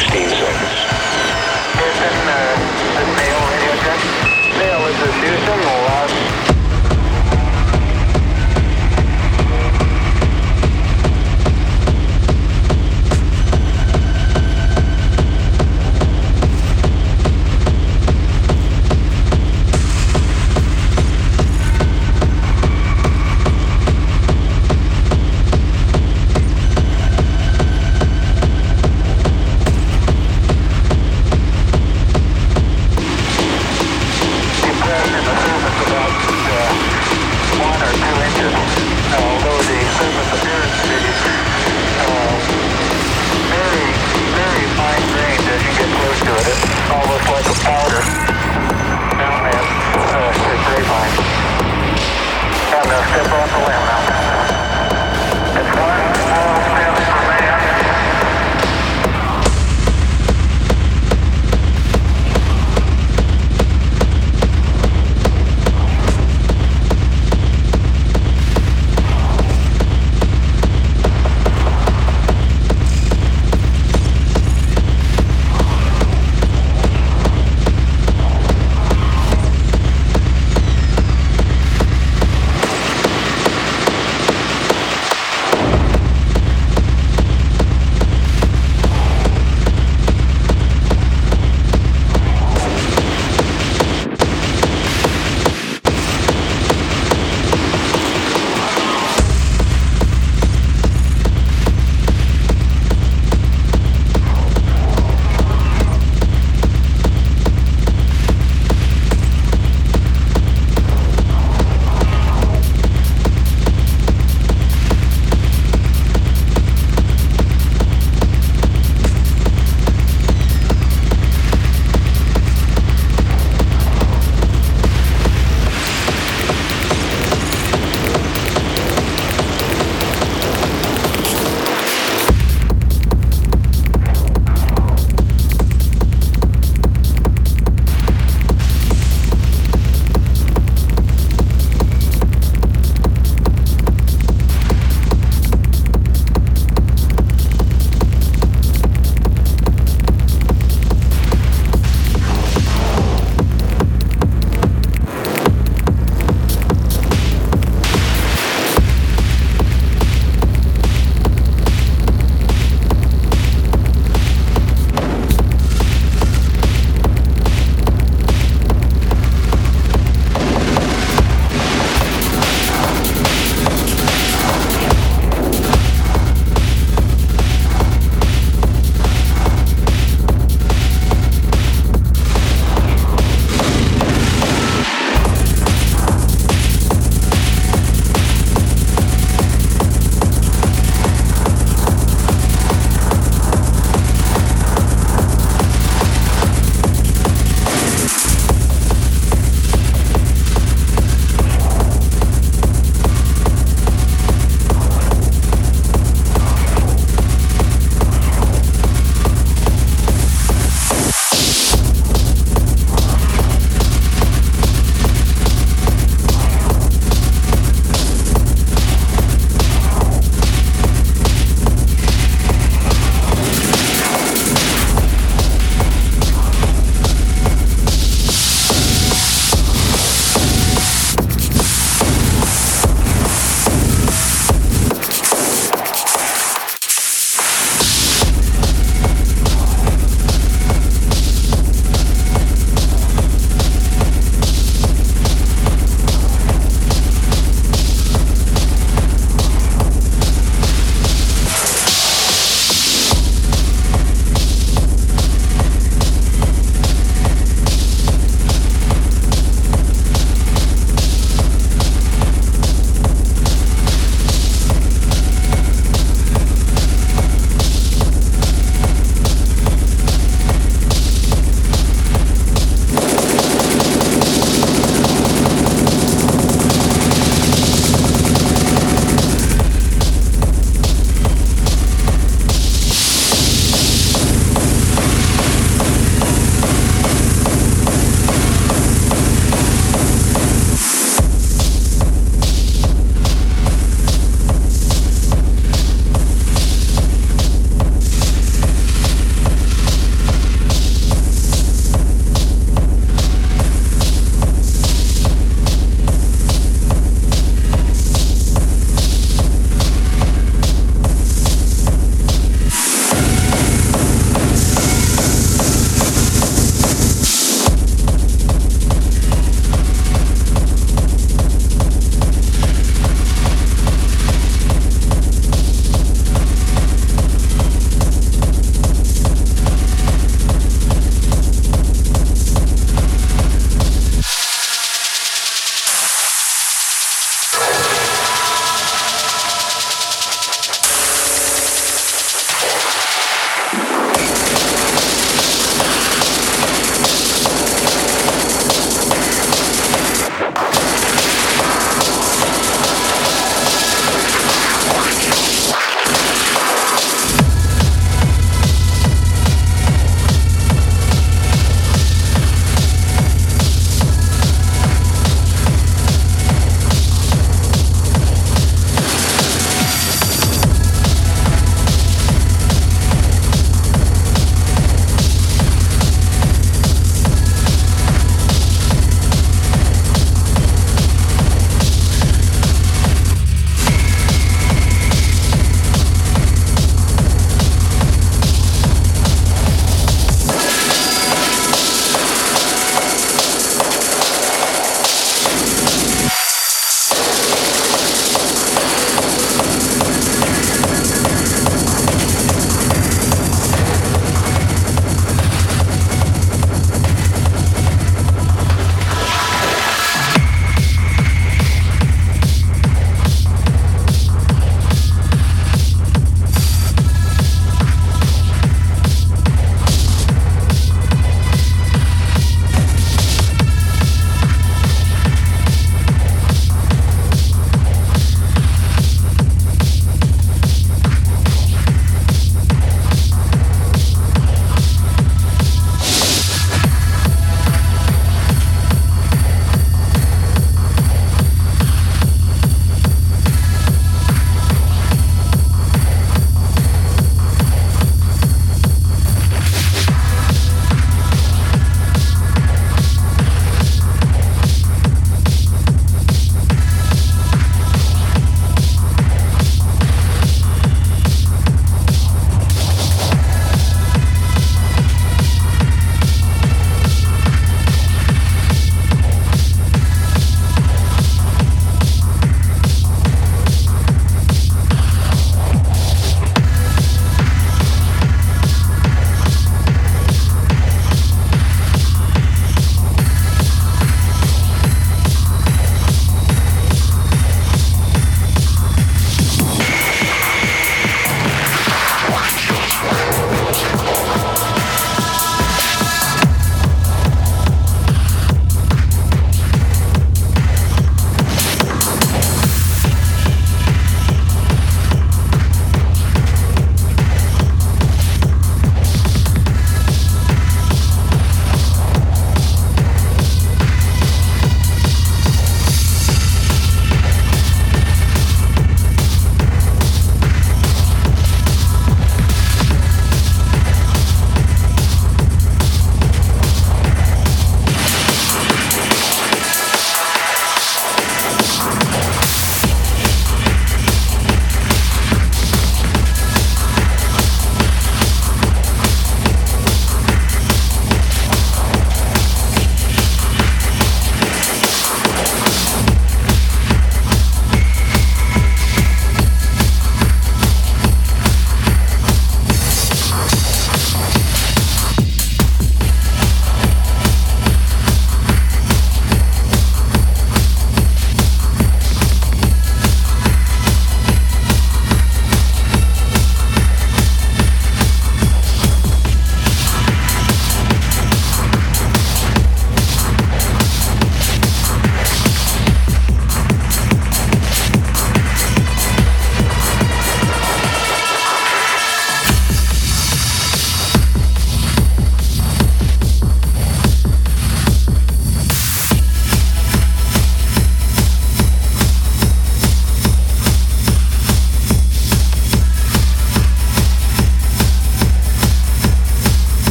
16.